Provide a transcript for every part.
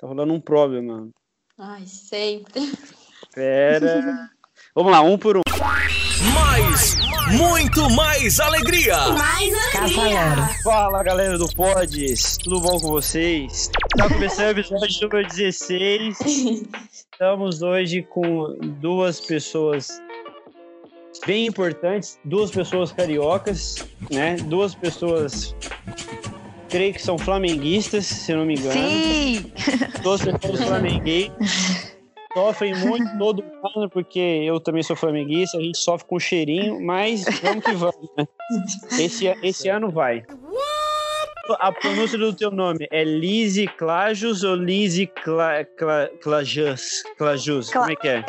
Tá rolando um problema. Ai, sempre. Pera. Vamos lá, um por um. Mais, muito mais alegria. Mais alegria. Fala galera do Pods, tudo bom com vocês? Tá começando o episódio número 16. Estamos hoje com duas pessoas bem importantes, duas pessoas cariocas, né? Duas pessoas, creio que são flamenguistas, se eu não me engano. Sim! Pessoas flamenguistas. Sofrem muito todo ano, porque eu também sou flamenguista, a gente sofre com cheirinho, mas vamos que vamos, né? Esse, esse ano vai. A pronúncia do teu nome é Lise Clajus ou Lise Cla, Cla, Clajus? Clajus, Cla- como é que é?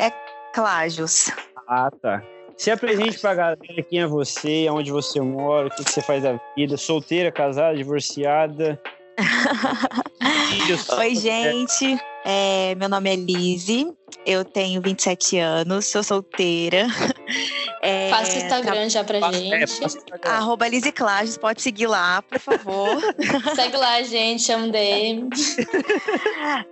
Clágios. Ah, tá. Se apresente pra galera quem é você, onde você mora, o que, que você faz da vida, solteira, casada, divorciada. Oi, gente. É, meu nome é Lise. Eu tenho 27 anos, sou solteira. É, Passa o Instagram já pra Passa- gente. é. Arroba Lise Clages, pode seguir lá, por favor. Segue lá, gente, chama DM.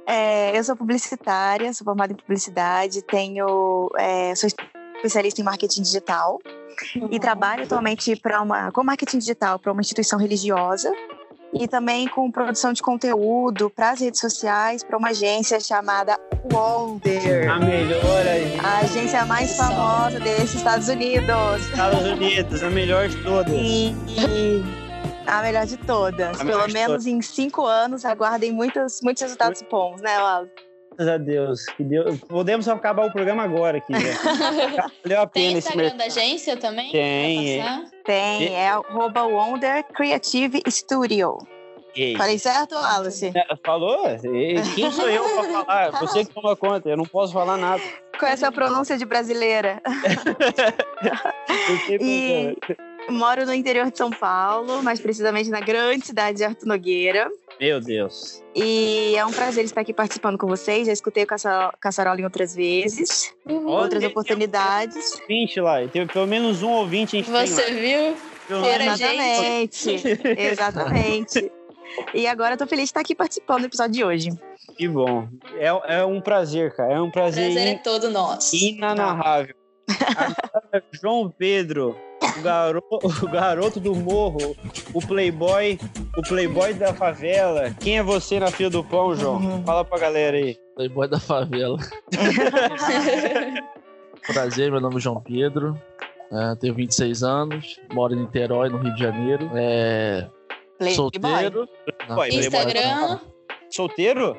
É, eu sou publicitária, sou formada em publicidade, tenho, é, sou especialista em marketing digital e trabalho atualmente para uma com marketing digital para uma instituição religiosa e também com produção de conteúdo para as redes sociais para uma agência chamada Wonder. A melhor aí. A agência mais famosa desses Estados Unidos. Estados Unidos, a melhor de todas. E a melhor de todas. A Pelo menos em cinco anos, aguardem muitos, muitos resultados bons, né, Wallace? Graças a Deus. Que Deus. Podemos acabar o programa agora aqui, né? Valeu a Tem pena esse Instagram mercado. da agência também? Tem, passar? Tem, é arroba Wonder Creative Studio. Ei. Falei certo, Wallace? É, Falou? Quem sou eu pra falar? Você que toma conta, eu não posso falar nada. Com essa pronúncia de brasileira. Eu sei E-. Moro no interior de São Paulo, mais precisamente na grande cidade de Arthur Nogueira. Meu Deus. E é um prazer estar aqui participando com vocês. Já escutei o Caça- Caçarola em outras vezes, Uhum. Olha, outras tem oportunidades. um ouvinte lá. Tem pelo menos um ouvinte tem Você lá. viu? Pelo Exatamente. Exatamente. E agora eu tô feliz de estar aqui participando do episódio de hoje. Que bom. É, é um prazer, cara. É um O prazer, prazer é in- todo nosso. inanarrável. Agora, João Pedro, o garoto, o garoto do morro, o playboy, o playboy da favela. Quem é você na fila do pão, João? Uhum. Fala pra galera aí. Playboy da favela. Prazer, meu nome é João Pedro. é, tenho 26 anos, moro em Niterói, no Rio de Janeiro. É, Playboy. solteiro. Não. Instagram, Solteiro?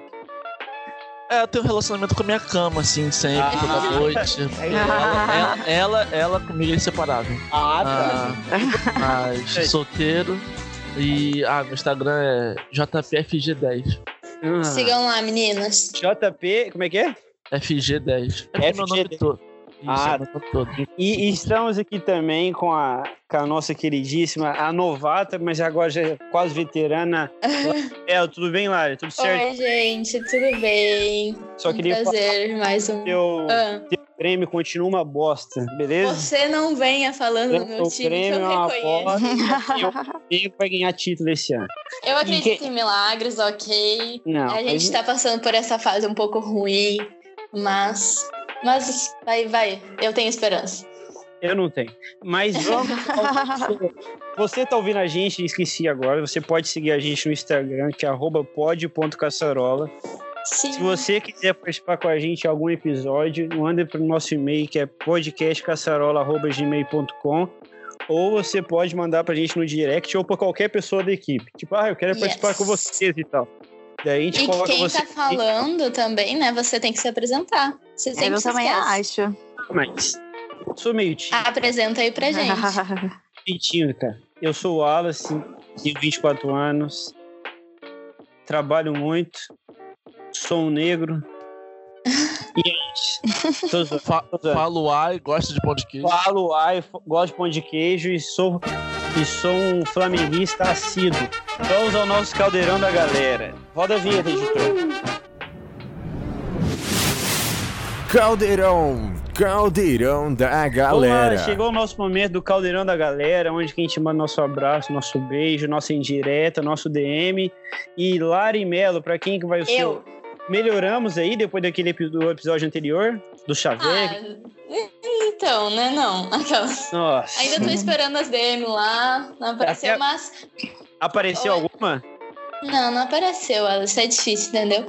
É, eu tenho um relacionamento com a minha cama, assim, sempre, Ah. toda noite. Ela, ela, ela, ela comigo é inseparável. Ah, Ah, mas solteiro. E ah, meu Instagram é JPFG10. Ah. sigam lá, meninas. JP, como é que é? FG10. É meu nome FG10. todo. Isso, Ah. é. E, e estamos aqui também com a, com a nossa queridíssima, a novata, mas agora já é quase veterana. É, tudo bem, Lara? Tudo certo? Oi, gente, tudo bem? Só queria falar prazer, mais um. que teu, Ah, teu prêmio continua uma bosta, beleza? você não venha falando do meu o time que prêmio eu é uma reconheço. bosta. Quem vai ganhar título esse ano? Eu acredito Ninguém- em milagres, ok. Não, a gente mas- tá passando por essa fase um pouco ruim, mas. Mas vai, vai. Eu tenho esperança. eu não tenho. Mas vamos. você tá ouvindo a gente, esqueci agora. Você pode seguir a gente no Instagram, que é pod.caçarola. Sim. Se você quiser participar com a gente em algum episódio, manda para o nosso e-mail que é podcastcaçarola.gmail.com ou você pode mandar para a gente no direct ou para qualquer pessoa da equipe. Tipo, ah, eu quero participar Yes. com vocês e tal. Daí a gente E coloca quem você. tá falando também, né? Você tem que se apresentar. Você sempre Eu se também esquece. acho. Mas sou meio tímido, Apresenta aí pra gente. meio tímido, cara. Eu sou o Wallace, tenho 24 anos, trabalho muito, sou um negro. E é. Tô falo ai, gosto de pão de queijo. Falo, ai, f- gosto de pão de queijo e sou, e sou um flamenguista assíduo. Vamos ao nosso caldeirão da galera. Roda a vinheta, editor. Caldeirão, caldeirão da galera. chegou o nosso momento do caldeirão da galera, onde que a gente manda nosso abraço, nosso beijo, nossa indireta, nosso DM. E Lari Melo, pra quem que vai o seu... Eu. melhoramos aí depois daquele do episódio anterior, do Chaveco. Ah, então, né? Não. Aquelas. Nossa. Ainda tô esperando as DM lá. Não apareceu, Até- mas. Apareceu Oi. alguma? Não, não apareceu, Alice. É difícil, entendeu?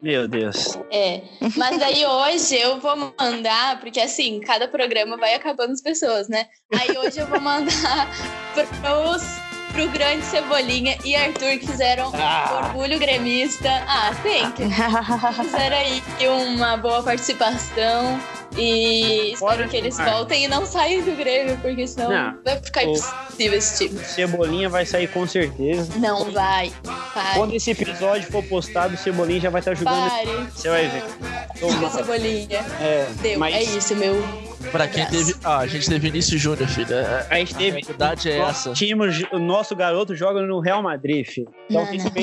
Meu Deus. É. Mas daí hoje eu vou mandar, porque assim, cada programa vai acabando as pessoas, né? Aí hoje eu vou mandar pros, pro grande Cebolinha e Arthur que fizeram Ah. orgulho gremista. Ah, tem que. Fizeram aí uma boa participação. E espero que eles demais. voltem e não saiam do Grêmio, porque senão Não. vai ficar impossível esse time. Cebolinha vai sair com certeza. Não vai. Pare. Quando esse episódio for postado, o Cebolinha já vai estar jogando. Pare. Você vai ver. Fica Cebolinha. É, Deu. mas É isso, meu. Pra quem Abraço. teve. Ah, a gente teve Vinícius Júnior, filho. É- a gente A teve. verdade é essa. Time, o nosso garoto joga no Real Madrid, filho. Então Não, tem não. que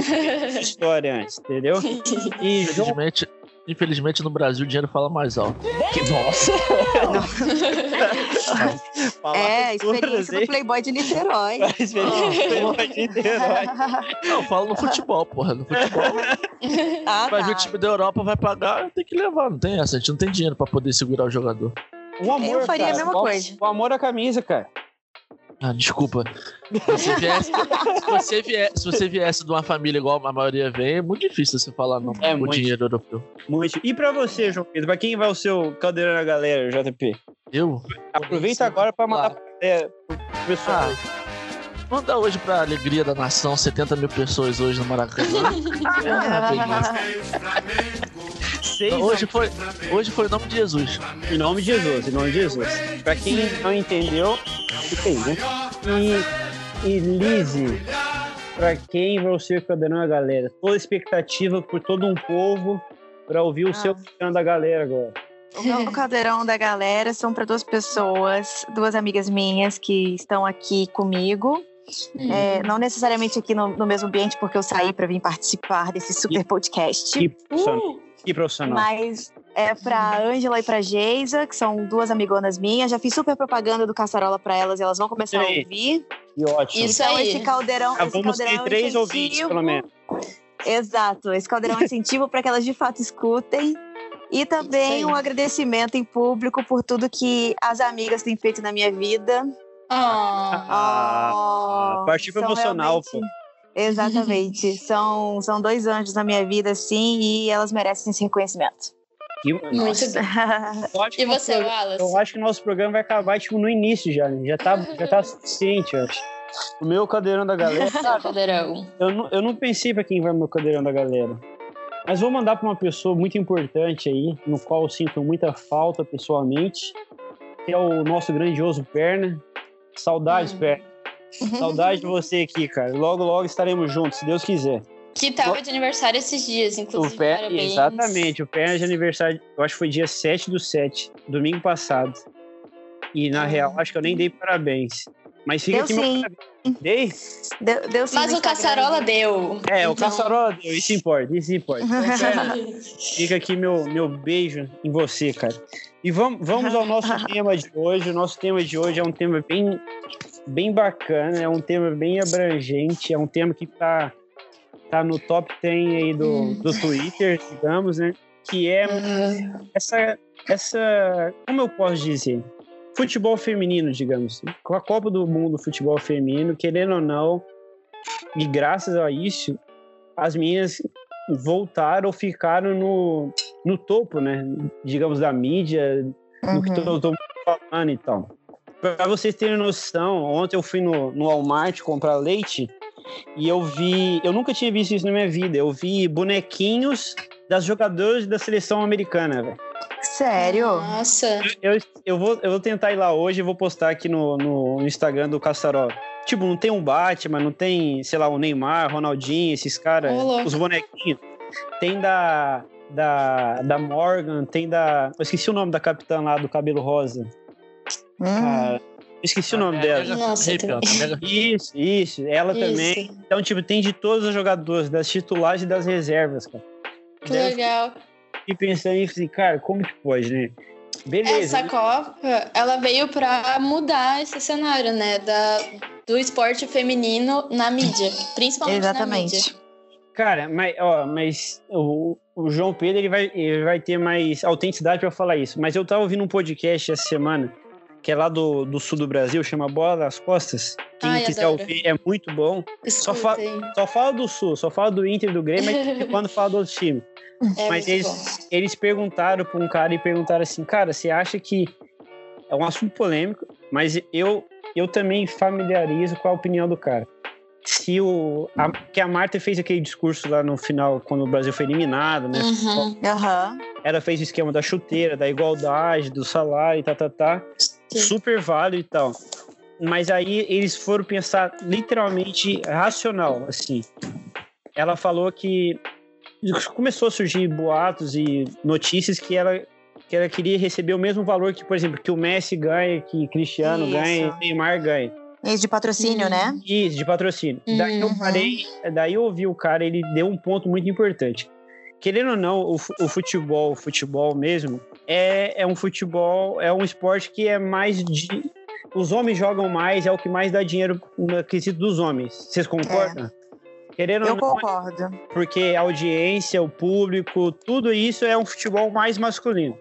ver história antes, entendeu? E João. Infelizmente, no Brasil o dinheiro fala mais alto. Nossa! É, experiência do? Playboy de Niterói. Experiência do Playboy de Niterói. Não, eu falo no futebol, porra. No futebol, ah, vai vir o tá. time da Europa, vai pagar, tem que levar. Não tem essa. A gente não tem dinheiro pra poder segurar o jogador. O amor, Eu faria a cara, mesma o- coisa. O amor à camisa, cara. Ah, desculpa. Se você, viesse, se, você vier- se você viesse de uma família igual a maioria vem, é muito difícil você falar não É com muito. dinheiro europeu. Muito. E pra você, João Pedro? Pra quem vai o seu caldeirão na galera, JP? Eu? Aproveita Sim, agora pra mandar é, pro pessoal. Ah, Mandar hoje pra alegria da nação, 70 mil pessoas hoje no Maracanã. Seis Então, hoje, foi, hoje foi em nome de Jesus. Em nome de Jesus, em nome de Jesus. Pra quem não entendeu, fica aí, né? E, e Lizzie, pra quem vai ser o caldeirão da galera? Toda expectativa por todo um povo pra ouvir o Ah. seu caldeirão da galera agora. O meu caldeirão da galera são para duas pessoas, duas amigas minhas que estão aqui comigo. É, não necessariamente aqui no, no mesmo ambiente, porque eu saí para vir participar desse super podcast. Que profissional. Que profissional. Mas é pra Ângela e pra Geisa, que são duas amigonas minhas. Já fiz super propaganda do Caçarola pra elas e elas vão começar a ouvir. Que ótimo. Isso então, aí. esse caldeirão. Ah, esse vamos caldeirão ter é três incentivo- ouvintes, pelo menos. Exato. Esse caldeirão é um incentivo para que elas de fato escutem. E também um agradecimento em público por tudo que as amigas têm feito na minha vida. Ah, Ah, Oh, partiu pro são emocional, pô. Exatamente. são, são dois anjos na minha vida, sim, e elas merecem esse reconhecimento. Que- muito Nossa, bem. E você, Wallace? Eu acho que o nosso programa vai acabar tipo, no início já. né? Já tá, já tá suficiente, eu acho. O meu cadeirão da galera. Seu caldeirão. Eu não, eu não pensei pra quem vai no meu cadeirão da galera. Mas vou mandar pra uma pessoa muito importante aí, no qual eu sinto muita falta pessoalmente, que é o nosso grandioso Perna. Saudades, Hum. Perna. Saudade de você aqui, cara. Logo, logo estaremos juntos, se Deus quiser. Que tava de aniversário esses dias, O inclusive. Perna, Parabéns. exatamente, o Perna de aniversário, eu acho que foi dia 7 do 7, domingo passado. E na Ah. real, acho que eu nem dei parabéns. Mas fica Deu aqui meu sim. parabéns. Dei? Deu, deu sim Mas o. Caçarola deu. É, o Então- Caçarola deu, isso importa, isso importa. Então, Fica aqui meu, meu beijo em você, cara. E vamos, vamos ao nosso tema de hoje. O nosso tema de hoje é um tema bem, bem bacana, é um tema bem abrangente, é um tema que tá, tá no top 10 aí do, do Twitter, digamos, né? Que é Ah, essa, essa. Como eu posso dizer? Futebol feminino, digamos. Com a Copa do Mundo Futebol Feminino, querendo ou não, e graças a isso, as minhas voltaram ou ficaram no, no topo, né? Digamos, da mídia, no que Uhum. todo mundo tá falando e tal. Pra vocês terem noção, ontem eu fui no, no Walmart comprar leite e eu vi. Eu nunca tinha visto isso na minha vida. Eu vi bonequinhos das jogadoras da seleção americana, velho. Sério? Nossa. Eu, eu, vou, eu vou tentar ir lá hoje e vou postar aqui no, no Instagram do Caçarol. Tipo, não tem um Batman, não tem, sei lá, o Neymar, Ronaldinho, esses caras, os bonequinhos. Tem da, da, da Morgan, tem da. Eu esqueci o nome da capitã lá do cabelo rosa. Hum. Cara, esqueci o nome dela. Nossa, Isso, isso. Ela também. Isso. Então, tipo, tem de todos os jogadores, das titulares e das reservas, cara. Que eu legal. fiquei pensando e falei, cara, como que pode, né? Beleza. Essa Copa, ela veio pra mudar esse cenário, né? Da, do esporte feminino na mídia. Principalmente na mídia. Exatamente. Cara, mas, ó, mas o, o João Pedro ele vai, ele vai ter mais autenticidade para falar isso. Mas eu tava ouvindo um podcast essa semana, que é lá do, do sul do Brasil, chama Bola das Costas. Quem Ai, quiser adoro. ouvir é muito bom. Só fa-. Só fala do sul, só fala do Inter e do Grêmio, mas quando fala do outro time. É Mas eles, bom. eles perguntaram para um cara e perguntaram assim, cara, você acha que é um assunto polêmico, mas eu eu também familiarizo com a opinião do cara. Se o a, que a Marta fez aquele discurso lá no final quando o Brasil foi eliminado, né? Uhum. Aham. Ela fez o esquema da chuteira, da igualdade, do salário, e tá, tá, tá. Sim. Super válido e tal. Mas aí eles foram pensar literalmente racional, assim. Ela falou que começou a surgir boatos e notícias que ela que ela queria receber o mesmo valor que, por exemplo, que o Messi ganha, que Cristiano Isso. ganha, Neymar ganha. Esse de patrocínio, né? Isso, de patrocínio. Daí eu Uhum. parei, daí eu ouvi o cara, ele deu um ponto muito importante. Querendo ou não, o futebol, o futebol mesmo, é, é um futebol, é um esporte que é mais de. Os homens jogam mais, é o que mais dá dinheiro no quesito dos homens. Vocês concordam? Querendo ou Eu não, concordo. porque a audiência, o público, tudo isso é um futebol mais masculino.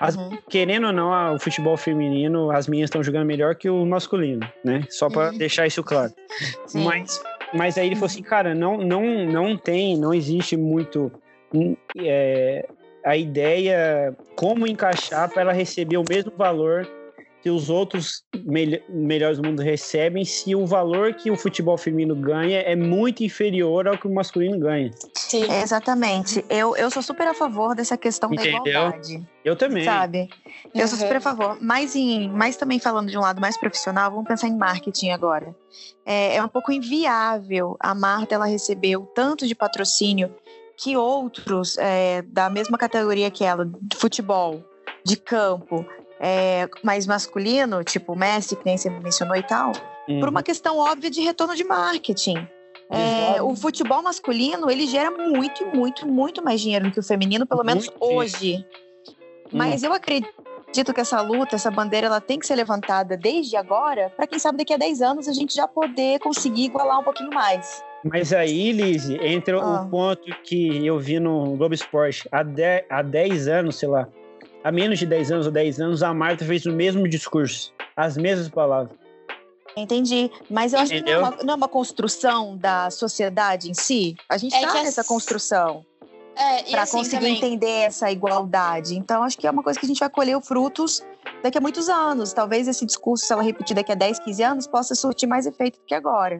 As- Uhum. Querendo ou não, o futebol feminino, as minhas estão jogando melhor que o masculino, né? Só para Uhum. deixar isso claro. Sim. Mas, mas aí ele falou assim, cara, não, não, não tem, não existe muito hum, é, a ideia como encaixar para ela receber o mesmo valor que os outros mel- melhores do mundo recebem, se o valor que o futebol feminino ganha é muito inferior ao que o masculino ganha. Sim. Exatamente. Eu, eu sou super a favor dessa questão Entendeu? da igualdade. Eu também. Sabe? Eu sou Uhum. super a favor. Mas, em, mas também falando de um lado mais profissional, vamos pensar em marketing agora. É, é um pouco inviável a Marta ela receber o tanto de patrocínio que outros é, da mesma categoria que ela, de futebol, de campo, é, mais masculino, tipo Messi, que nem você mencionou e tal, Uhum. por uma questão óbvia de retorno de marketing. É, o futebol masculino ele gera muito, muito, muito mais dinheiro do que o feminino, pelo menos Muito. hoje. Mas eu acredito que essa luta, essa bandeira, ela tem que ser levantada desde agora, para quem sabe daqui a 10 anos a gente já poder conseguir igualar um pouquinho mais. Mas aí, Lizzie, entra Ah. o ponto que eu vi no Globo Esporte. Há 10, há 10 anos, sei lá, há menos de 10 anos ou 10 anos, a Marta fez o mesmo discurso. As mesmas palavras. Entendi. Mas eu acho que não é, Entendeu? uma, não é uma construção da sociedade em si. A gente É está que as- nessa construção É, para assim conseguir também. entender essa igualdade. Então, acho que é uma coisa que a gente vai colher os frutos daqui a muitos anos. Talvez esse discurso, se ela repetir daqui a 10, 15 anos, possa surtir mais efeito do que agora.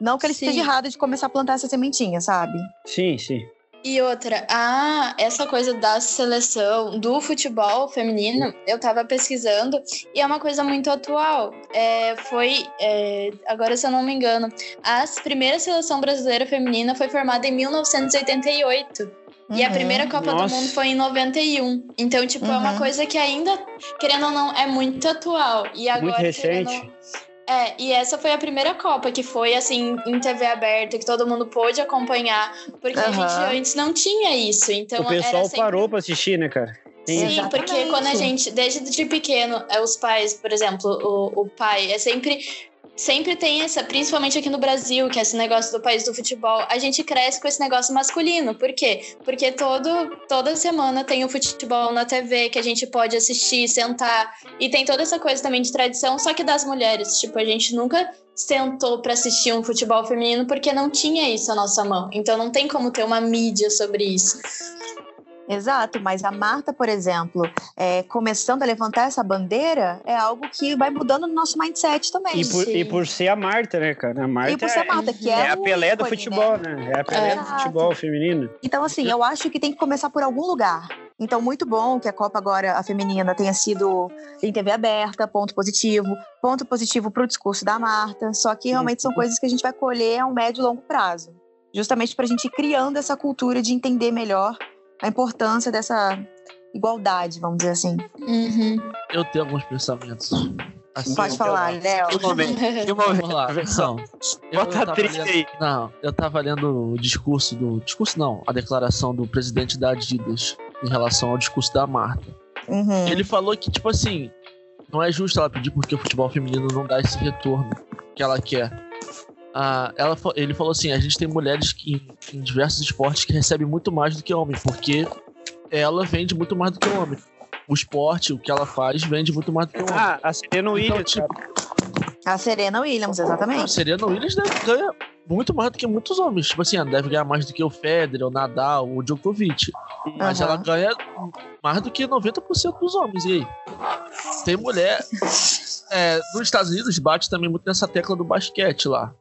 Não que ele Sim. esteja errado de começar a plantar essa sementinha, sabe? Sim, sim. E outra, ah, essa coisa da seleção do futebol feminino, eu tava pesquisando e é uma coisa muito atual. É, foi, é, agora se eu não me engano, a primeira seleção brasileira feminina foi formada em 1988. E a Uhum. primeira Copa Nossa. do Mundo foi em 91. Então, tipo, é uma Uhum. coisa que ainda, querendo ou não, é muito atual. E agora, Muito querendo recente. ou- é, e essa foi a primeira Copa que foi assim em TV aberta, que todo mundo pôde acompanhar, porque a Aham. gente antes não tinha isso. Então o pessoal era sempre... parou pra assistir, né, cara? Sim, Exatamente. porque quando a gente, desde de pequeno, é, os pais, por exemplo, o, o pai é sempre. Sempre tem essa, principalmente aqui no Brasil, que é esse negócio do país do futebol, a gente cresce com esse negócio masculino. Por quê? Porque todo, toda semana tem o futebol na TV que a gente pode assistir, sentar. E tem toda essa coisa também de tradição, só que das mulheres. Tipo, a gente nunca sentou pra assistir um futebol feminino porque não tinha isso à nossa mão. Então não tem como ter uma mídia sobre isso. Exato, mas a Marta, por exemplo, é, começando a levantar essa bandeira, é algo que vai mudando no nosso mindset também. E por, Sim. e por ser a Marta, né, cara? A Marta E por ser a Marta, que é, é, a o Pelé do futebol, né? né? É a Pelé do Exato. futebol feminino. Então, assim, eu acho que tem que começar por algum lugar. Então, muito bom que a Copa agora, a feminina, tenha sido em TV aberta, ponto positivo. Ponto positivo para o discurso da Marta. Só que realmente são coisas que a gente vai colher a um médio e longo prazo. Justamente para a gente ir criando essa cultura de entender melhor a importância dessa igualdade, vamos dizer assim. Uhum. Eu tenho alguns pensamentos. Assim, Pode falar, Léo. Que momento. Que Vamos lá, não. Eu, Bota eu trilha lendo- aí. Não, eu tava lendo o discurso do. Discurso não, a declaração do presidente da Adidas em relação ao discurso da Marta. Uhum. Ele falou que, tipo assim, não é justo ela pedir porque o futebol feminino não dá esse retorno que ela quer. Ah, ela, ele falou assim: a gente tem mulheres que, em, em diversos esportes que recebem muito mais do que homem, porque ela vende muito mais do que o homem. O esporte, o que ela faz, vende muito mais do que o homem. Ah, a Serena Então, Williams, tipo. A Serena Williams, A exatamente. Serena Williams deve ganhar muito mais do que muitos homens. Tipo assim, ela deve ganhar mais do que o Federer, o Nadal, o Djokovic. Mas Aham. ela ganha mais do que 90% dos homens. E aí? Tem mulher. É, nos Estados Unidos bate também muito nessa tecla do basquete lá.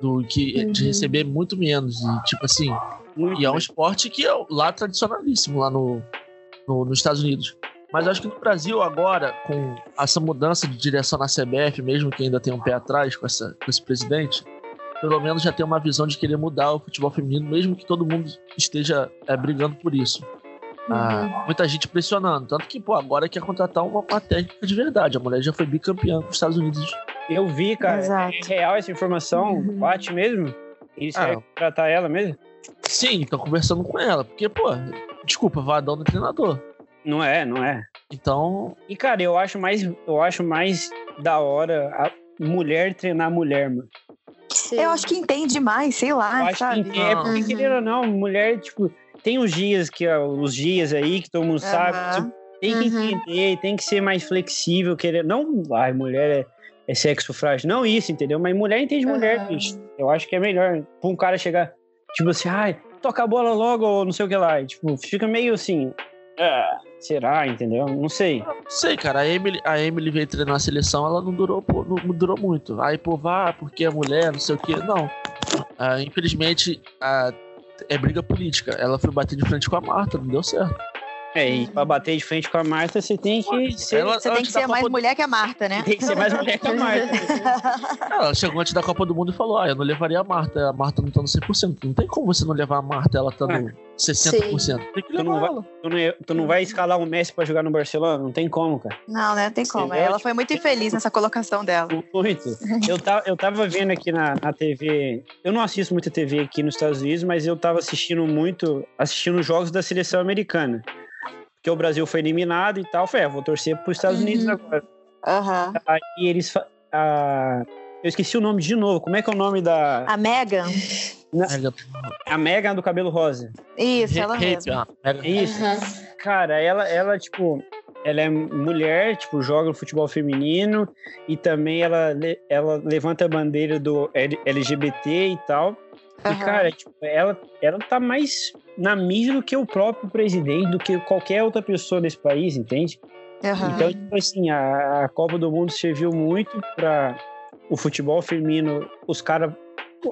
Do que de Uhum. receber muito menos. E tipo assim. Muito E é um esporte que é lá tradicionalíssimo lá no, no- nos Estados Unidos. Mas eu acho que no Brasil agora, com essa mudança de direção na CBF, mesmo que ainda tenha um pé atrás com, essa, com esse presidente, pelo menos já tem uma visão de querer mudar o futebol feminino, mesmo que todo mundo esteja é, brigando por isso. Ah, muita gente pressionando. Tanto que, pô, agora quer contratar uma, uma técnica de verdade. A mulher já foi bicampeã com os Estados Unidos. Eu vi, cara. Exato. É real essa informação? Uhum. Bate mesmo? Isso Ah. é tratar ela mesmo? Sim, tô conversando com ela. Porque, pô, desculpa, vadão do treinador. Não é, não é. Então, E, cara, eu acho mais, eu acho mais da hora a mulher treinar mulher, mano. Sim. Eu acho que entende mais, sei Eu lá, acho sabe? que é porque, Uhum. querendo ou não, mulher, tipo, tem os dias que ó, os dias aí que todo mundo sabe, Aham. tipo, tem que Uhum. entender, tem que ser mais flexível, querer não, ai, mulher é, é sexo frágil, não isso, entendeu? Mas mulher entende mulher, bicho. Eu acho que é melhor pra um cara chegar, tipo assim, ai, toca a bola logo ou não sei o que lá, e, tipo, fica meio assim, ah, será, entendeu? Não sei. Não sei, cara. A Emily, a Emily veio treinar a seleção, ela não durou, pô, não, não durou muito. Aí, pô, vá, porque é mulher, não sei o quê. Não. Ah, infelizmente, ah, é briga política. Ela foi bater de frente com a Marta, não deu certo. É, e pra bater de frente com a Marta, você tem que ser, Ela- Você tem que ser mais Copa- mulher que a Marta, né? tem que ser mais mulher que a Marta. Ela chegou antes da Copa do Mundo e falou: Ah, eu não levaria a Marta. A Marta não tá no 100%. Não tem como você não levar a Marta, ela tá no 60%. Tem que Tu não levar vai-. Tu não, tu não vai escalar o Messi pra jogar no Barcelona? Não tem como, cara. Não, né? Tem como. Ela foi muito infeliz nessa colocação dela. Muito. Eu tava, eu tava vendo aqui na, na TV. Eu não assisto muita TV aqui nos Estados Unidos, mas eu tava assistindo muito. assistindo os jogos da seleção americana. Porque o Brasil foi eliminado e tal. Foi, é, vou torcer pros Estados Uhum. Unidos agora. Aham. Aí eles. fa- a- eu esqueci o nome de novo. Como é que é o nome da. A Megan? Mega, A Megan do cabelo rosa. Isso, ela mesma. ah, Isso. Aham. Cara, ela, ela, tipo, ela é mulher, tipo, joga no futebol feminino e também ela, ela levanta a bandeira do LGBT e tal. E, Aham. cara, tipo, ela, ela tá mais na mídia do que o próprio presidente, do que qualquer outra pessoa desse país, entende? Aham. Então, tipo assim, a, a Copa do Mundo serviu muito para o futebol feminino, os caras,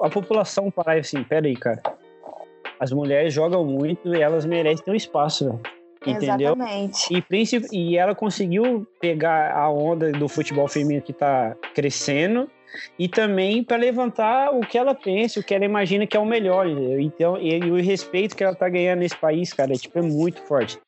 a população parar assim, peraí, cara, as mulheres jogam muito e elas merecem ter um espaço, velho. Entendeu? Exatamente. E, e ela conseguiu pegar a onda do futebol feminino que tá crescendo e também para levantar o que ela pensa, o que ela imagina que é o melhor. entendeu? Então, e, e o respeito que ela tá ganhando nesse país, cara, é, tipo, é muito forte.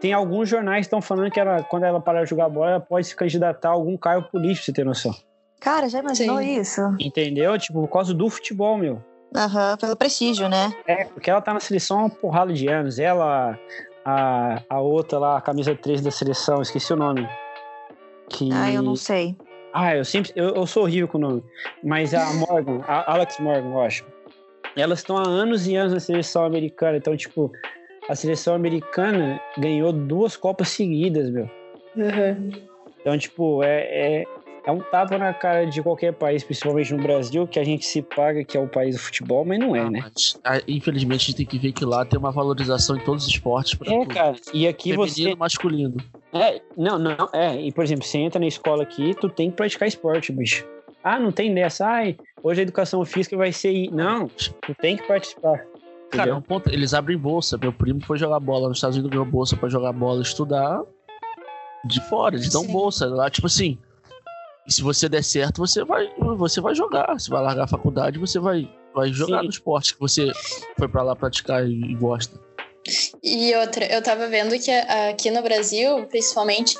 Tem alguns jornais que estão falando que ela, quando ela parar de jogar bola, ela pode se candidatar a algum cargo político, você ter noção. Cara, já imaginou Sim. isso? Entendeu? Tipo, por causa do futebol, meu. Aham, pelo prestígio, né? É, porque ela tá na seleção há uma porrada de anos. Ela, a, a outra lá, a camisa 3 da seleção, esqueci o nome. Que... Ah, eu não sei. Ah, eu sempre. Eu, eu sou horrível com o nome. Mas a Morgan, a Alex Morgan, eu acho. Elas estão há anos e anos na seleção americana. Então, tipo, a seleção americana ganhou duas Copas seguidas, meu. Uhum. Então, tipo, é, é, é um tapa na cara de qualquer país, principalmente no Brasil, que a gente se paga que é o país do futebol, mas não é, Ah, né? mas, ah, infelizmente, a gente tem que ver que lá tem uma valorização em todos os esportes pra É, tudo. cara. E aqui Feminino você. masculino. É, não, não, é. E, por exemplo, você entra na escola aqui, tu tem que praticar esporte, bicho. Ah, não tem dessa. Ai, hoje a educação física vai ser. Não, tu tem que participar. Cara, é um ponto, eles abrem bolsa. Meu primo foi jogar bola nos Estados Unidos, ganhou bolsa pra jogar bola e estudar de fora. Eles dão Sim. bolsa lá, tipo assim. E se você der certo, você vai, você vai jogar. Você vai largar a faculdade, você vai, vai jogar Sim. no esporte que você foi pra lá praticar e, e gosta. E outra, eu tava vendo que aqui no Brasil, principalmente,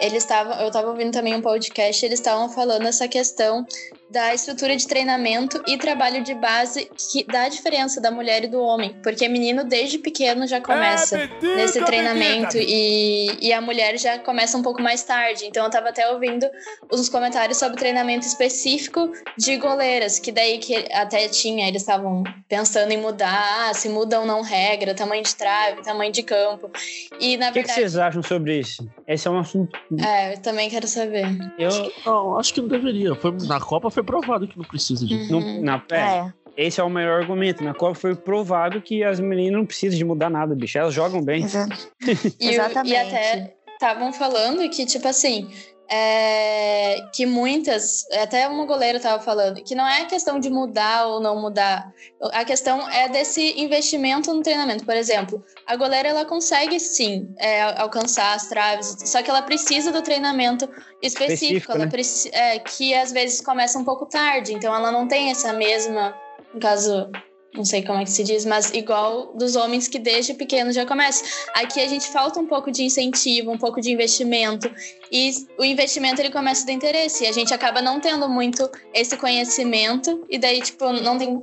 eles estavam. Eu tava ouvindo também um podcast, eles estavam falando essa questão da estrutura de treinamento e trabalho de base que dá a diferença da mulher e do homem. Porque menino desde pequeno já começa É, nesse treinamento e, e a mulher já começa um pouco mais tarde. Então eu tava até ouvindo os comentários sobre treinamento específico de goleiras, que daí que até tinha, eles estavam pensando em mudar, se muda ou não regra, tamanho de trave, tamanho de campo. E na O que, que verdade, vocês acham sobre isso? Esse é um assunto. é, eu também quero saber. Eu, Não, acho que não deveria. Foi, na Copa foi provado que não precisa disso. Uhum. não, na, é, É. Esse é o melhor argumento. Na Copa foi provado que as meninas não precisam de mudar nada, bicho. Elas jogam bem. exa- E, Exatamente. e até estavam falando que, tipo assim, é, que muitas, até uma goleira tava falando, que não é questão de mudar ou não mudar. A questão é desse investimento no treinamento. Por exemplo, a goleira ela consegue sim é, alcançar as traves, só que ela precisa do treinamento específico, Específico, né? é, que às vezes começa um pouco tarde, então ela não tem essa mesma, no caso, não sei como é que se diz, mas igual dos homens que desde pequeno já começam. Aqui a gente falta um pouco de incentivo, um pouco de investimento, e o investimento ele começa do interesse, e a gente acaba não tendo muito esse conhecimento, e daí, tipo, não tem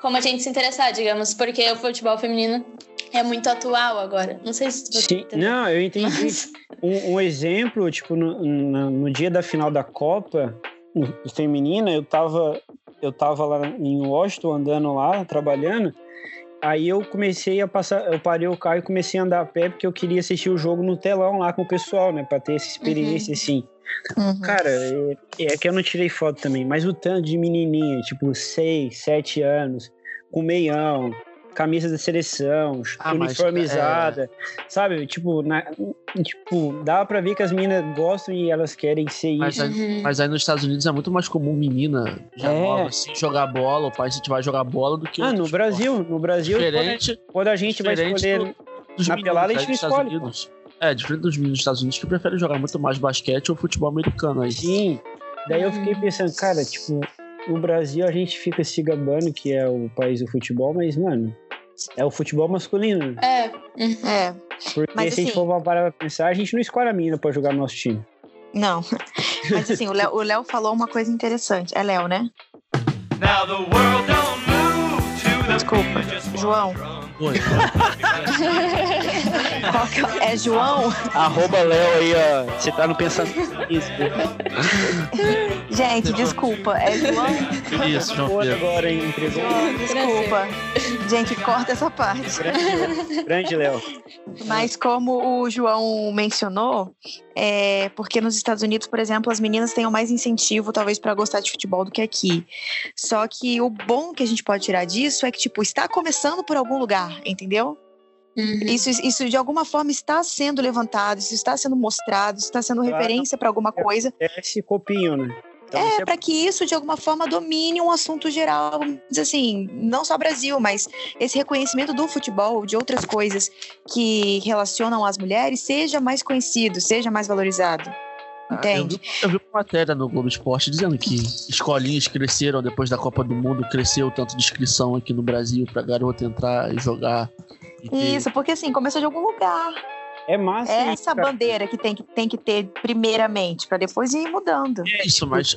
como a gente se interessar, digamos, porque o futebol feminino é muito atual agora. Não sei se você Sim, entendeu. não, eu entendi. Mas- Um, um exemplo, tipo, no, no, no dia da final da Copa feminina, eu tava, eu tava lá em Washington, andando lá, trabalhando. Aí eu comecei a passar, eu parei o carro e comecei a andar a pé porque eu queria assistir o jogo no telão lá com o pessoal, né? Pra ter essa experiência, assim. Uhum. Cara, é, é que eu não tirei foto também, mas o tanto de menininha, tipo, 6, 7 anos, com meião, camisa da seleção, Ah, mas, uniformizada, sabe? Tipo, na, tipo, dá pra ver que as meninas gostam e elas querem ser Mas isso. aí, Uhum. mas aí nos Estados Unidos é muito mais comum menina já É. nova assim, jogar bola, o pai se vai jogar bola do que Ah, no esporte. Brasil, no Brasil, quando a, Diferente quando a gente vai escolher. do- dos na meninos pelada a gente não escolhe, Unidos. É, diferente dos meninos dos Estados Unidos que preferem jogar muito mais basquete ou futebol americano aí. Sim. Daí eu fiquei pensando, cara, tipo, no Brasil a gente fica se gabando que é o país do futebol, mas, mano, é o futebol masculino. É. É, Porque Mas, se a gente assim- for parar pra pensar, a gente não escolhe a mina pra jogar no nosso time. não. Mas assim, o Léo, o Léo falou uma coisa interessante. É Léo, né? Now the world don't move to the Desculpa. João. Oi. É? João? Arroba Léo aí, ó. Você tá no pensamento isso. Gente, desculpa. É João? Isso, João Pedro. agora, hein? Entregou. Desculpa. Gente, corta essa parte. Grande, grande Léo. Mas como o João mencionou, é porque nos Estados Unidos, por exemplo, as meninas têm mais incentivo, talvez, para gostar de futebol do que aqui. Só que o bom que a gente pode tirar disso é que, tipo, está começando por algum lugar, entendeu? Uhum. Isso, isso de alguma forma está sendo levantado, isso está sendo mostrado, isso está sendo Claro. referência para alguma coisa. É esse copinho, né? Então, É, você- para que isso de alguma forma domine um assunto geral, assim, não só Brasil, mas esse reconhecimento do futebol, de outras coisas que relacionam as mulheres, seja mais conhecido, seja mais valorizado. Eu Entende? vi, eu vi uma matéria no Globo Esporte dizendo que escolinhas cresceram depois da Copa do Mundo, cresceu tanto de inscrição aqui no Brasil pra garota entrar e jogar. E ter- Isso, porque assim, começou de algum lugar. É massa. É essa cara. bandeira que tem que, tem que ter primeiramente, para depois ir mudando. Isso, mas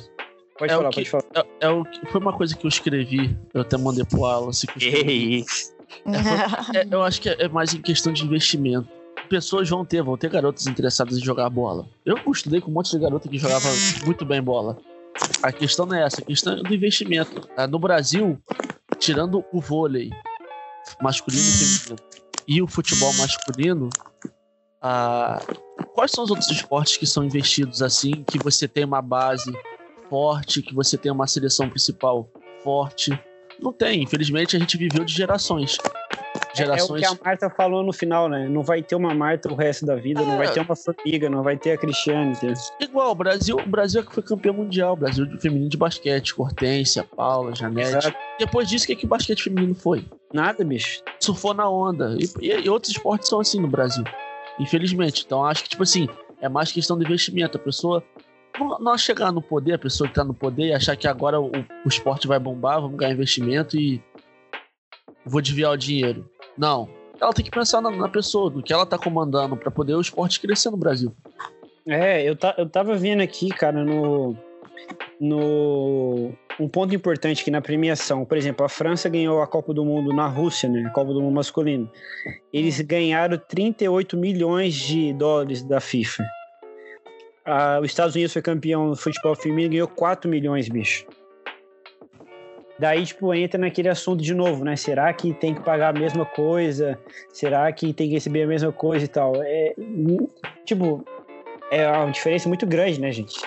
Pode é o falar, que- pode falar. é, é o que, foi uma coisa que eu escrevi, eu até mandei pro Wallace. Que eu escrevi. isso? É, eu acho que é mais em questão de investimento. Pessoas vão ter, vão ter garotas interessadas em jogar bola. Eu estudei com um monte de garota que jogava muito bem bola. A questão não é essa, a questão é do investimento. Ah, No Brasil, tirando o vôlei masculino e feminino e o futebol masculino, ah, quais são os outros esportes que são investidos assim, que você tem uma base forte, que você tem uma seleção principal forte? Não tem, infelizmente a gente viveu de gerações. É o Gerações. que a Marta falou no final, né? Não vai ter uma Marta o resto da vida, não É. vai ter uma formiga, não vai ter a Cristiane. entendeu? Igual, o Brasil, o Brasil é que foi campeão mundial, o Brasil de feminino de basquete, Hortência, Paula, Janete. Depois disso, o que, que o basquete feminino foi? Nada, bicho. Surfou na onda. E, e- e outros esportes são assim no Brasil. Infelizmente. Então acho que, tipo assim, é mais questão do investimento. A pessoa. não- Não chegar no poder, a pessoa que tá no poder e achar que agora o, o esporte vai bombar, vamos ganhar investimento e vou desviar o dinheiro. Não. Ela tem que pensar na, na pessoa, do que ela tá comandando pra poder o esporte crescer no Brasil. É, eu, eu tava vendo aqui, cara, no. No. Um ponto importante aqui na premiação, por exemplo, a França ganhou a Copa do Mundo na Rússia, né? A Copa do Mundo masculino. Eles ganharam 38 milhões de dólares da FIFA. Ah, os Estados Unidos foi campeão no futebol feminino e ganhou 4 milhões, bicho. Daí, tipo, entra naquele assunto de novo, né? Será que tem que pagar a mesma coisa? Será que tem que receber a mesma coisa e tal? É, tipo, é uma diferença muito grande, né, gente?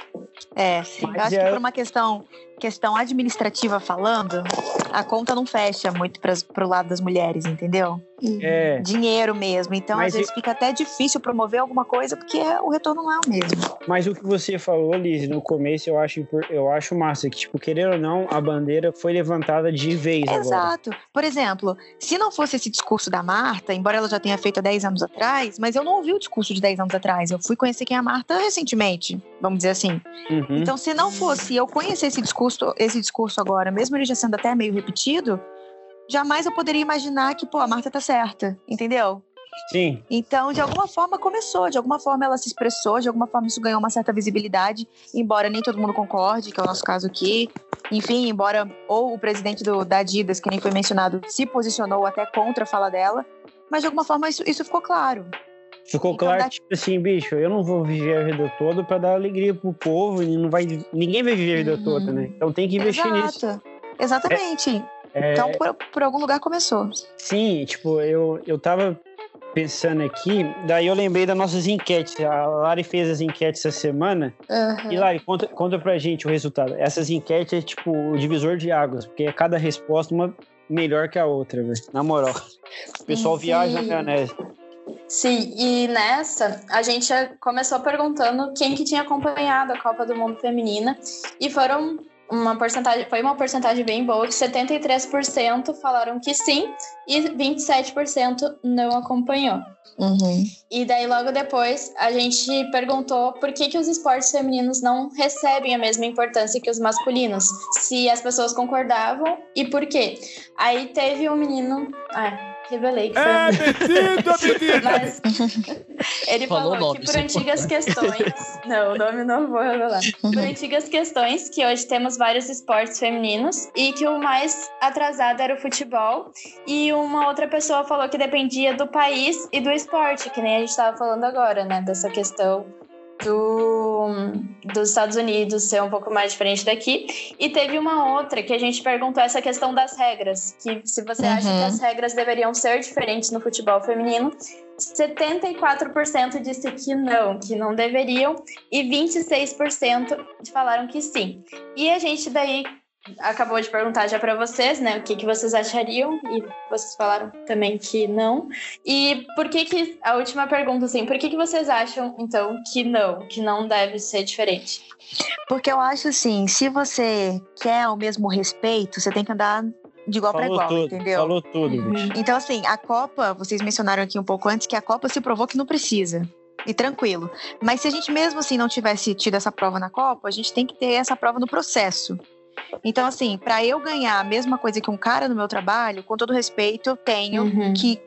É, sim. Mas Eu acho é- que por uma questão, questão administrativa falando, a conta não fecha muito para pro lado das mulheres, entendeu? É, Dinheiro mesmo. Então, Mas às vezes, fica até difícil promover alguma coisa porque o retorno não é o mesmo. mas o que você falou, Liz, no começo, eu acho, eu acho massa, que, tipo, querer ou não, a bandeira foi levantada de vez agora. Exato. Por exemplo, se não fosse esse discurso da Marta, embora ela já tenha feito há 10 anos atrás, mas eu não ouvi o discurso de 10 anos atrás. Eu fui conhecer quem é a Marta recentemente, vamos dizer assim. Uhum. Então, se não fosse eu conhecer esse discurso, esse discurso agora, mesmo ele já sendo até meio repetido, jamais eu poderia imaginar que, pô, a Marta tá certa, entendeu? Sim, Então, de alguma forma começou, de alguma forma ela se expressou, de alguma forma isso ganhou uma certa visibilidade, embora nem todo mundo concorde, que é o nosso caso aqui. Enfim, embora ou o presidente do, da Adidas, que nem foi mencionado, se posicionou até contra a fala dela, mas de alguma forma isso, isso ficou claro. ficou Então claro, dá- tipo assim, bicho, eu não vou viver a vida toda pra dar alegria pro povo e não vai, ninguém vai viver a vida Uhum. toda, né? Então tem que investir nisso. Exato. Exatamente. É, Então, por, por algum lugar começou. Sim, tipo, eu, eu tava pensando aqui, daí eu lembrei das nossas enquetes. A Lari fez as enquetes essa semana. E Lari, conta, conta pra gente o resultado. Essas enquetes é tipo o divisor de águas, porque é cada resposta uma melhor que a outra, velho. Na moral. O pessoal Sim. viaja na maionese. Sim, e nessa a gente começou perguntando quem que tinha acompanhado a Copa do Mundo Feminina e foram uma porcentagem, foi uma porcentagem bem boa, que 73% falaram que sim e 27% não acompanhou. E daí logo depois a gente perguntou por que, que os esportes femininos não recebem a mesma importância que os masculinos, se as pessoas concordavam e por quê. Aí teve um menino, ah, revelei que foi É metido, menina! mas ele Falou falou nome, que por é antigas questões. Não, o nome não vou revelar. Por antigas questões, que hoje temos vários esportes femininos e que o mais atrasado era o futebol. E uma outra pessoa falou que dependia do país e do esporte, que nem a gente estava falando agora, né? Dessa questão do, dos Estados Unidos ser um pouco mais diferente daqui. E teve uma outra que a gente perguntou essa questão das regras, que se você acha Uhum. que as regras deveriam ser diferentes no futebol feminino, 74% disse que não, que não deveriam, e 26% falaram que sim. E a gente daí acabou de perguntar já para vocês, né, o que, que vocês achariam, e vocês falaram também que não. E por que que, a última pergunta assim, por que que vocês acham, então, que não, que não deve ser diferente? Porque eu acho assim, se você quer o mesmo respeito, você tem que andar de igual para Falou igual, tudo, entendeu? falou tudo, bicho. Então, assim, a Copa, vocês mencionaram aqui um pouco antes que a Copa se provou que não precisa. E tranquilo. Mas se a gente mesmo assim não tivesse tido essa prova na Copa, a gente tem que ter essa prova no processo. Então, assim, para eu ganhar a mesma coisa que um cara no meu trabalho, com todo respeito, eu tenho Uhum. que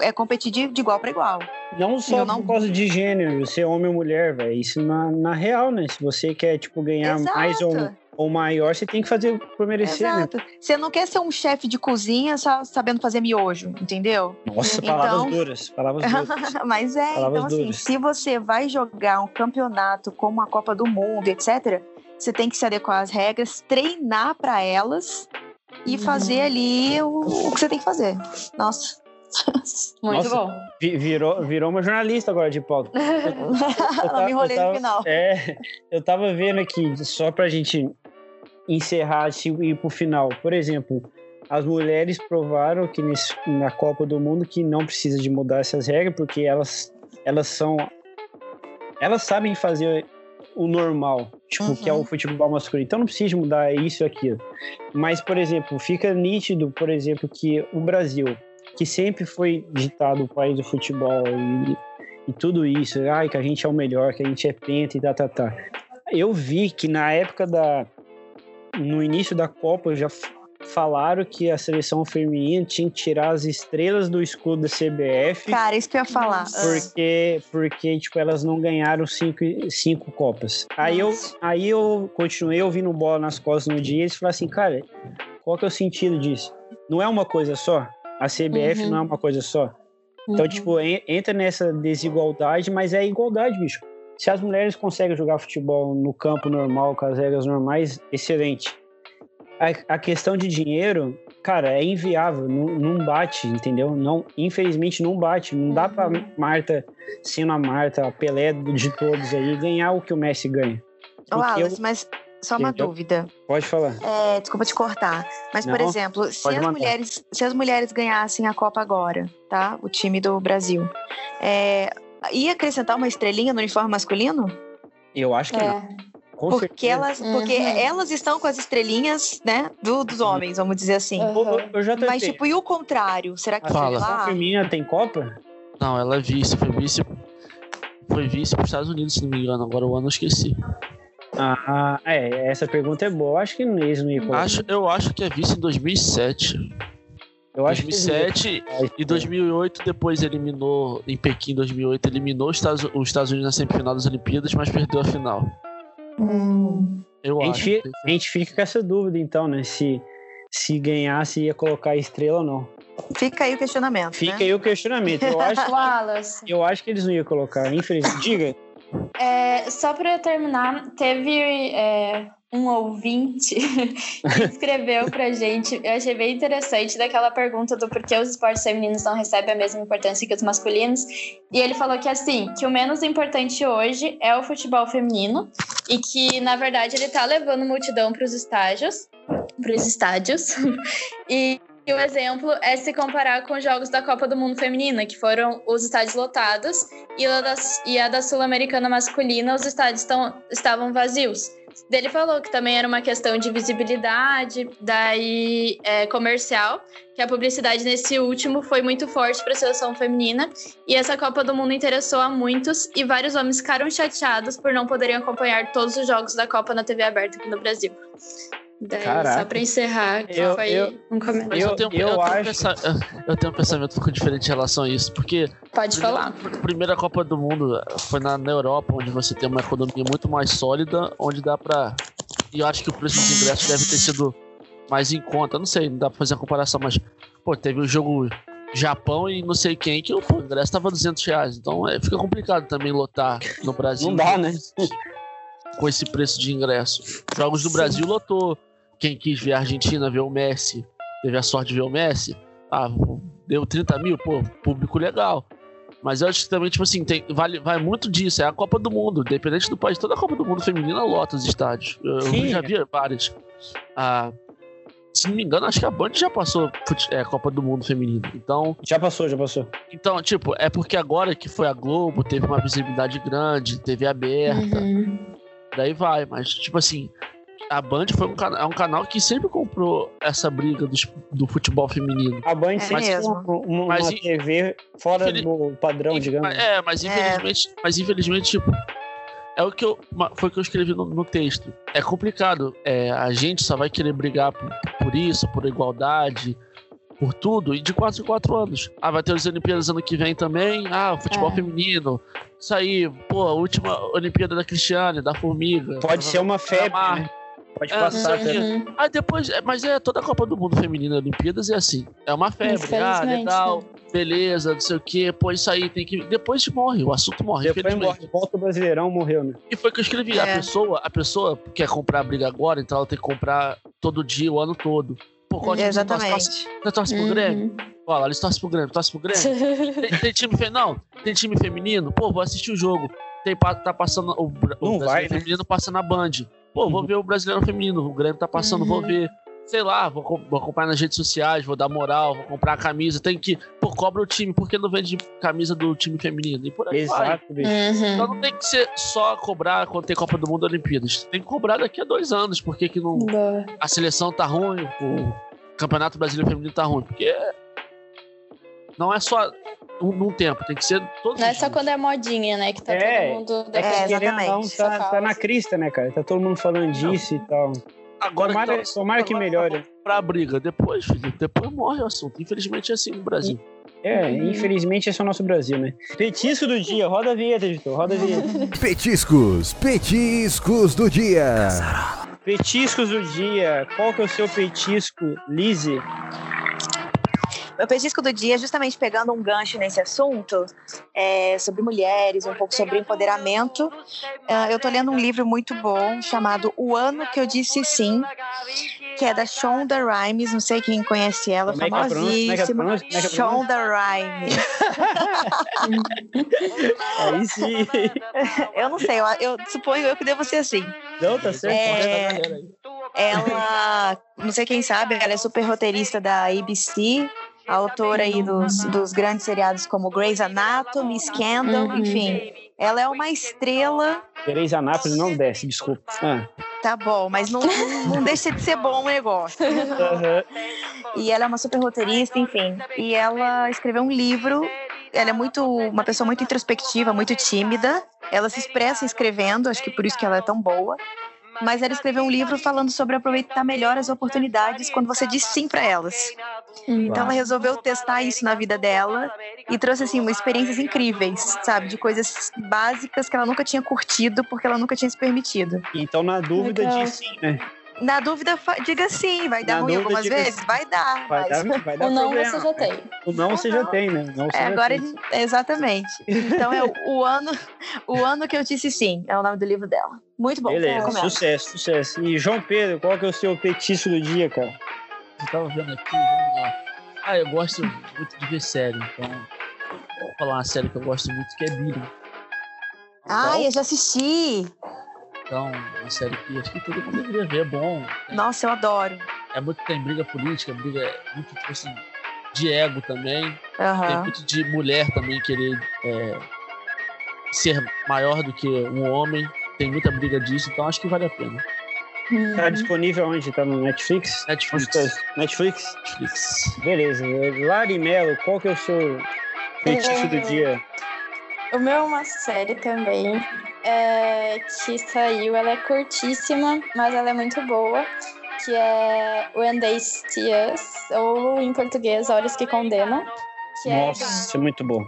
é, competir de, de igual para igual. Não só Eu não- por causa de gênero, ser homem ou mulher, velho. Isso na, na real, né? Se você quer, tipo, ganhar mais ou, Exato. ou maior, você tem que fazer por merecer, né? Exato. Você não quer ser um chefe de cozinha só sabendo fazer miojo, entendeu? Nossa, Então- palavras duras. Palavras duras. Mas é, Palavras então assim, duras. se você vai jogar um campeonato como a Copa do Mundo, etc., você tem que se adequar às regras, treinar para elas e Uhum. fazer ali o, o que você tem que fazer. Nossa. Muito Nossa. bom. Vi- Virou, virou uma jornalista agora de pauta. Eu Não ta- me enrolei eu no final. É, eu tava vendo aqui, só pra gente encerrar assim, e ir pro final. Por exemplo, as mulheres provaram que nesse- na Copa do Mundo que não precisa de mudar essas regras, porque elas, elas são. Elas sabem fazer o normal, tipo, que é o Uhum. futebol masculino. Então não precisa mudar isso e aquilo. Mas, por exemplo, fica nítido, por exemplo, que o Brasil, que sempre foi ditado o país do futebol e, e tudo isso, ai, que a gente é o melhor, que a gente é penta e tá, tá, tá. Eu vi que na época da. No início da Copa já falaram que a seleção feminina tinha que tirar as estrelas do escudo da CBF Cara, isso que eu ia falar. Porque, porque tipo, elas não ganharam cinco, cinco Copas. Aí eu, aí eu continuei ouvindo bola nas costas no dia e eles falaram assim, cara, qual que é o sentido disso? Não é uma coisa só? A CBF Uhum. não é uma coisa só? Então, Uhum. tipo, en- entra nessa desigualdade, mas é igualdade, bicho. Se as mulheres conseguem jogar futebol no campo normal, com as regras normais, excelente. A, a questão de dinheiro, cara, é inviável, não, não bate, entendeu? Não, infelizmente não bate. Não dá pra Uhum. Marta, sendo a Marta, a Pelé de todos aí, ganhar o que o Messi ganha. Ô, Alice, eu- mas só uma dúvida. Pode falar. É, desculpa te cortar. Mas, por Não, exemplo, se as, mulheres, se as mulheres ganhassem a Copa agora, tá? O time do Brasil. É, ia acrescentar uma estrelinha no uniforme masculino? Eu acho que não. Com Porque certeza. elas, porque Uhum. elas estão com as estrelinhas, né? do- dos homens, vamos dizer assim. Uhum. Ô, Eu já Mas, tipo, e o contrário? Será que a Fala. lá? feminina tem Copa? Não, ela é vice, foi vice. Foi vice pros Estados Unidos, se não me engano. Agora o ano eu esqueci. Ah, é, essa pergunta é boa. Eu acho que eles não iam colocar. Acho, eu acho que é vice em 2007. Eu acho que eles não iam 2007 colocar. e 2008 depois eliminou, em Pequim 2008, eliminou os Estados, os Estados Unidos na semifinal das Olimpíadas, mas perdeu a final. Hum. Eu A acho. gente, fica, a gente fica com essa dúvida, então, né? Se, se ganhasse, ia colocar estrela ou não. Fica aí o questionamento. Fica né? aí o questionamento. Eu acho, Wallace. eu acho que eles não iam colocar, infelizmente. Diga. É, só para terminar, teve é, um ouvinte escreveu pra gente, eu achei bem interessante, daquela pergunta do porquê os esportes femininos não recebem a mesma importância que os masculinos. E ele falou que assim, que o menos importante hoje é o futebol feminino e que, na verdade, ele tá levando multidão para os estágios, para os estádios. e e o exemplo é se comparar com os jogos da Copa do Mundo Feminina, que foram os estádios lotados, e a da, e a da Sul-Americana masculina, os estádios tão, estavam vazios. Ele falou que também era uma questão de visibilidade, daí é, comercial, que a publicidade nesse último foi muito forte para a seleção feminina, e essa Copa do Mundo interessou a muitos, e vários homens ficaram chateados por não poderem acompanhar todos os jogos da Copa na TV aberta aqui no Brasil. Daí, Caraca. só para encerrar, que Eu- foi eu- um comentário. Eu, Eu- tenho, eu eu, tenho acho- pensa- eu tenho um pensamento um pouco diferente em relação a isso, porque Pode falar. a primeira Copa do Mundo foi na, na Europa, onde você tem uma economia muito mais sólida, onde dá pra. E eu acho que o preço dos ingressos deve ter sido mais em conta. Não sei, não dá pra fazer a comparação, mas, pô, teve o jogo Japão e não sei quem, que o ingresso tava 200 reais. Então é, fica complicado também lotar no Brasil. Não dá, né? Com esse preço de ingresso. Jogos do Sim. Brasil lotou. Quem quis ver a Argentina, ver o Messi, teve a sorte de ver o Messi. Ah, deu 30 mil, pô, público legal. Mas eu acho que também, tipo assim, tem, vale, vai muito disso. É a Copa do Mundo. Independente do país, toda a Copa do Mundo feminina lota os estádios. Eu, eu Sim. já vi várias. Ah, se não me engano, acho que a Band já passou é, Copa do Mundo feminino. Então, Já passou, já passou. então, tipo, é porque agora que foi a Globo, teve uma visibilidade grande, TV aberta, Uhum. daí vai. Mas, tipo assim, a Band foi um, é um canal que sempre comprou essa briga dos- do futebol feminino. A Band É sempre mesmo. uma, uma, Mas TV fora infeliz- do padrão, digamos. É, mas infelizmente, mas infelizmente, tipo, é o que eu, foi o que eu escrevi no, no texto. É complicado. É, a gente só vai querer brigar por, por isso, por igualdade, por tudo, e de 4 em 4 anos. Ah, vai ter as Olimpíadas ano que vem também. Ah, o futebol É. feminino. Isso aí, pô, a última Olimpíada da Cristiane, da Formiga. Pode ser uma febre, né? Pode É, passar. o até- Uhum. Aí depois, é, mas é toda a Copa do Mundo Feminina Olimpíadas é assim. É uma febre. Ah, legal, né? beleza, não sei o quê. Pô, isso aí tem que. Depois morre, o assunto morre. Depois morre, volta o Brasileirão, morreu, né? E foi o que eu escrevi. A É. pessoa, a pessoa quer comprar a briga agora, então ela tem que comprar todo dia, o ano todo. Pô, qual time você torce? Exatamente. Você torce pro Grêmio? Uhum. Ó, lá, eles torcem pro Grêmio, torce pro Grêmio. tem, tem time feminino? Tem time feminino? Pô, vou assistir o jogo. Tem, tá passando o, o Não Brasileiro vai, né? feminino passa na Band. Pô, vou Uhum. ver o Brasileiro feminino. O Grêmio tá passando, vou Uhum. ver. Sei lá, vou, vou acompanhar nas redes sociais, vou dar moral, vou comprar a camisa. Tem que. Pô, cobra o time, por que não vende camisa do time feminino? E por aí vai. Exato, bicho. Então Uhum. não tem que ser só cobrar quando tem Copa do Mundo Olimpíadas. Tem que cobrar daqui a dois anos, porque que não, Boa. a seleção tá ruim, o Campeonato Brasileiro Feminino tá ruim. Porque não é só um, num tempo, tem que ser todos Não é só dias. quando é modinha, né? Que tá É, todo mundo É que não, exatamente. tá, tá na crista, né, cara? Tá todo mundo falando disso e tal. Agora Tomara, que tá- tomara que melhore. pra briga. Depois, filho, depois morre o assunto. Infelizmente é assim no Brasil. É, infelizmente esse é o nosso Brasil, né? Petisco do dia, roda a vinheta, editor, roda a vinheta. Petiscos, petiscos do dia. Petiscos do dia, qual que é o seu petisco, Lizzie? Meu petisco do dia, justamente pegando um gancho nesse assunto, é, sobre mulheres, um pouco sobre empoderamento. É, eu tô lendo um livro muito bom chamado O Ano Que Eu Disse Sim, que é da Shonda Rhimes, não sei quem conhece ela, Como famosíssima. é é? Shonda Rhimes. Aí sim. Eu não sei, eu, eu suponho eu que devo ser assim. Não, tá certo. É, Ela, não sei quem sabe, ela é super roteirista da ABC, autora aí dos, dos grandes seriados como Grey's Anatomy, Scandal, Uhum. enfim. Ela é uma estrela, Tereza Anápolis não desce, desculpa. Ah. tá bom, mas não, não, deixa de ser bom o negócio. Aham. E ela é uma super roteirista, enfim. E ela escreveu um livro. Ela é muito uma pessoa muito introspectiva, muito tímida. Ela se expressa escrevendo, acho que por isso que ela é tão boa. Mas ela escreveu um livro falando sobre aproveitar melhor as oportunidades quando você diz sim para elas. Então ela resolveu testar isso na vida dela e trouxe assim umas experiências incríveis, sabe, de coisas básicas que ela nunca tinha curtido porque ela nunca tinha se permitido. Então, na dúvida, Legal. diz sim, né? Na dúvida, diga sim, vai dar Na ruim dúvida, algumas vezes, sim. vai dar, Vai mas dar, vai dar O não problema. você já tem. O não você já tem, né? Não É, agora, tem. exatamente. Então é o, o ano, o ano que eu disse sim, é o nome do livro dela. Muito bom. Beleza, sucesso, sucesso. E João Pedro, qual que é o seu petisco do dia, cara? Eu tava vendo aqui, vamos lá. Ah, eu gosto muito de ver série, então. Vou falar uma série que eu gosto muito que é Billion. Ai, eu já assisti. Então, uma série que acho que todo mundo deveria ver, é bom. Nossa, eu adoro. É muito, tem briga política, briga muito tipo assim, de ego também. Tem Aham. muito de mulher também querer é, ser maior do que um homem. Tem muita briga disso, então acho que vale a pena. Tá disponível onde? Tá no Netflix? Netflix. Netflix? Netflix. Beleza. Lari Mello, qual que é o seu petisco do dia? O meu é uma série também é, que saiu, ela é curtíssima, mas ela é muito boa, que é When They See Us, ou em português, Olhos que Condenam. Que é Nossa, é muito bom.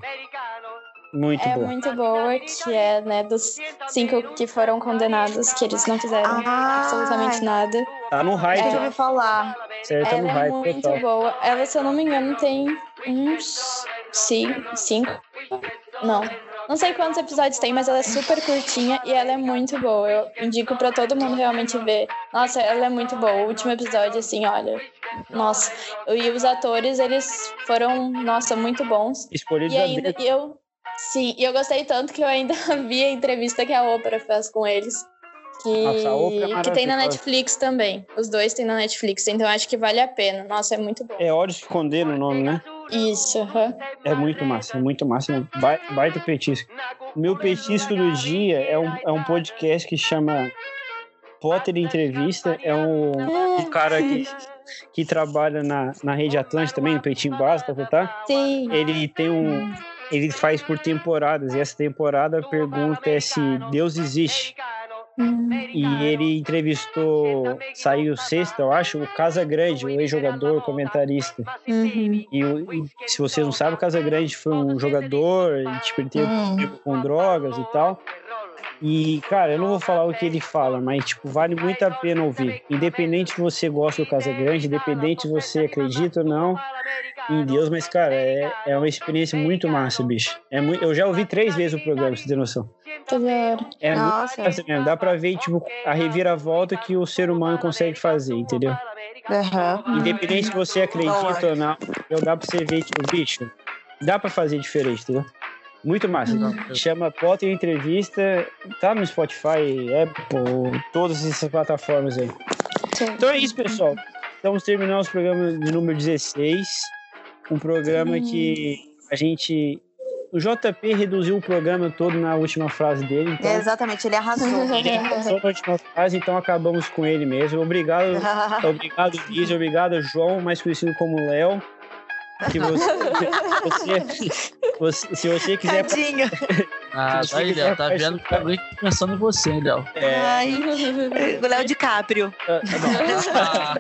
Muito É bom. muito boa, que é, né, dos cinco que foram condenados, que eles não fizeram Ah, absolutamente nada. Tá no hype, Eu É. ouvi falar. certo? Tá no Ela é hype muito total. boa. Ela, se eu não me engano, tem uns cinco, cinco. Não. Não sei quantos episódios tem, mas ela é super curtinha e ela é muito boa. Eu indico pra todo mundo realmente ver. Nossa, ela é muito boa. O último episódio, assim, olha. Nossa. E os atores, eles foram, nossa, muito bons. Escolhidos E a ainda dedo. eu. Sim, e eu gostei tanto que eu ainda vi a entrevista que a Oprah fez com eles. Que, Nossa, a é que tem na. Netflix também. Os dois tem na Netflix, então acho que vale a pena. Nossa, é muito bom. É Olhos que Condenam o nome, né? Isso, aham. É muito massa, é muito massa. Né? Ba- Baita petisco. Meu petisco do dia é um, é um podcast que chama Potter Entrevista. É um, um cara que, que trabalha na, na Rede Atlântica também, no Peitinho Básico, tá? Sim. Ele tem um. Ele faz por temporadas, e essa temporada a pergunta é se Deus existe. Hum. E ele entrevistou, saiu sexta, eu acho, o Casa Grande, o ex-jogador, comentarista. Uhum. E, e se vocês não sabem, o Casa Grande foi um jogador, tipo, ele teve Hum. problema com drogas e tal. E, cara, eu não vou falar o que ele fala, mas, tipo, vale muito a pena ouvir. Independente se você gosta do Casa Grande, independente se você acredita ou não em Deus, mas, cara, é, é uma experiência muito massa, bicho. É muito, eu já ouvi três vezes o programa, pra você ter noção. Hora. É muito Nossa. Dá pra ver, tipo, a reviravolta que o ser humano consegue fazer, entendeu? Aham. Independente se você acredita ou não, eu dá pra você ver, tipo, bicho, dá pra fazer diferente, entendeu? Muito massa. Chama Potter Entrevista, tá no Spotify, Apple, todas essas plataformas aí. Sim. Então é isso, pessoal. Estamos terminando o programa de número 16. Um programa que a gente. O JP reduziu o programa todo na última frase dele, então. É, exatamente, ele arrasou. Ele passou na última frase, então acabamos com ele mesmo. Obrigado Obrigado, Liz. Obrigado, João, mais conhecido como Léo. Se você, você- você- se você quiser Tadinho. Ah, Se você tá aí, quiser Léo. Tá vendo que alguém tá pensando em você, hein, Léo? é, Ai, o Léo DiCaprio. Ah,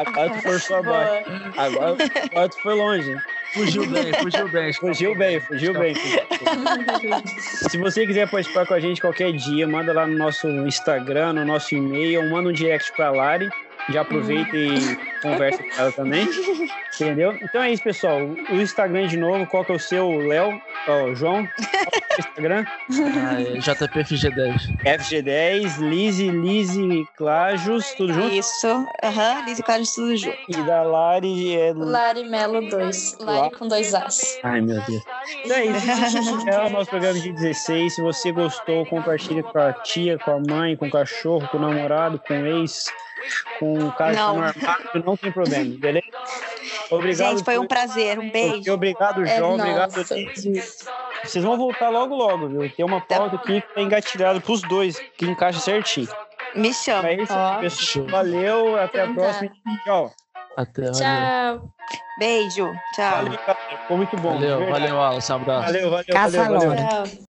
agora tu forçou a barra. Agora, agora tu foi longe. Fugiu bem, fugiu bem. Fugiu bem, fugiu bem. Se você quiser participar com a gente qualquer dia, manda lá no nosso Instagram, no nosso e-mail, ou manda um direct pra Lari. Já aproveita e conversa com ela também. Entendeu? Então é isso, pessoal. O Instagram de novo, qual que é o seu, Léo? Ó, João? Instagram? Ah, é JPFG10. FG10, Lise, Lise Clajos, tudo junto? Isso. Aham, Liz e Carlos tudo junto. E da Lari é. Lari Melo 2. Lari com dois As. Ai, meu Deus. É isso. É o nosso programa de 16. Se você gostou, compartilha com a tia, com a mãe, com o cachorro, com o namorado, com o ex, com o cara que tá Não. no armário, não tem problema, beleza? Obrigado. Gente, foi um prazer. Um beijo. Obrigado, É, João. Obrigado, nossa. Lise. Vocês vão voltar logo, logo, viu? Tem uma pauta aqui que tá engatilhada pros dois, que encaixa certinho. Me chama. É isso, pessoal. Valeu, até a Então tá. próxima. Tchau. Até, valeu. Tchau. Beijo. Tchau. Valeu. Ficou muito bom. Valeu, valeu, Wallace. Um abraço. Valeu, valeu, Caça valeu.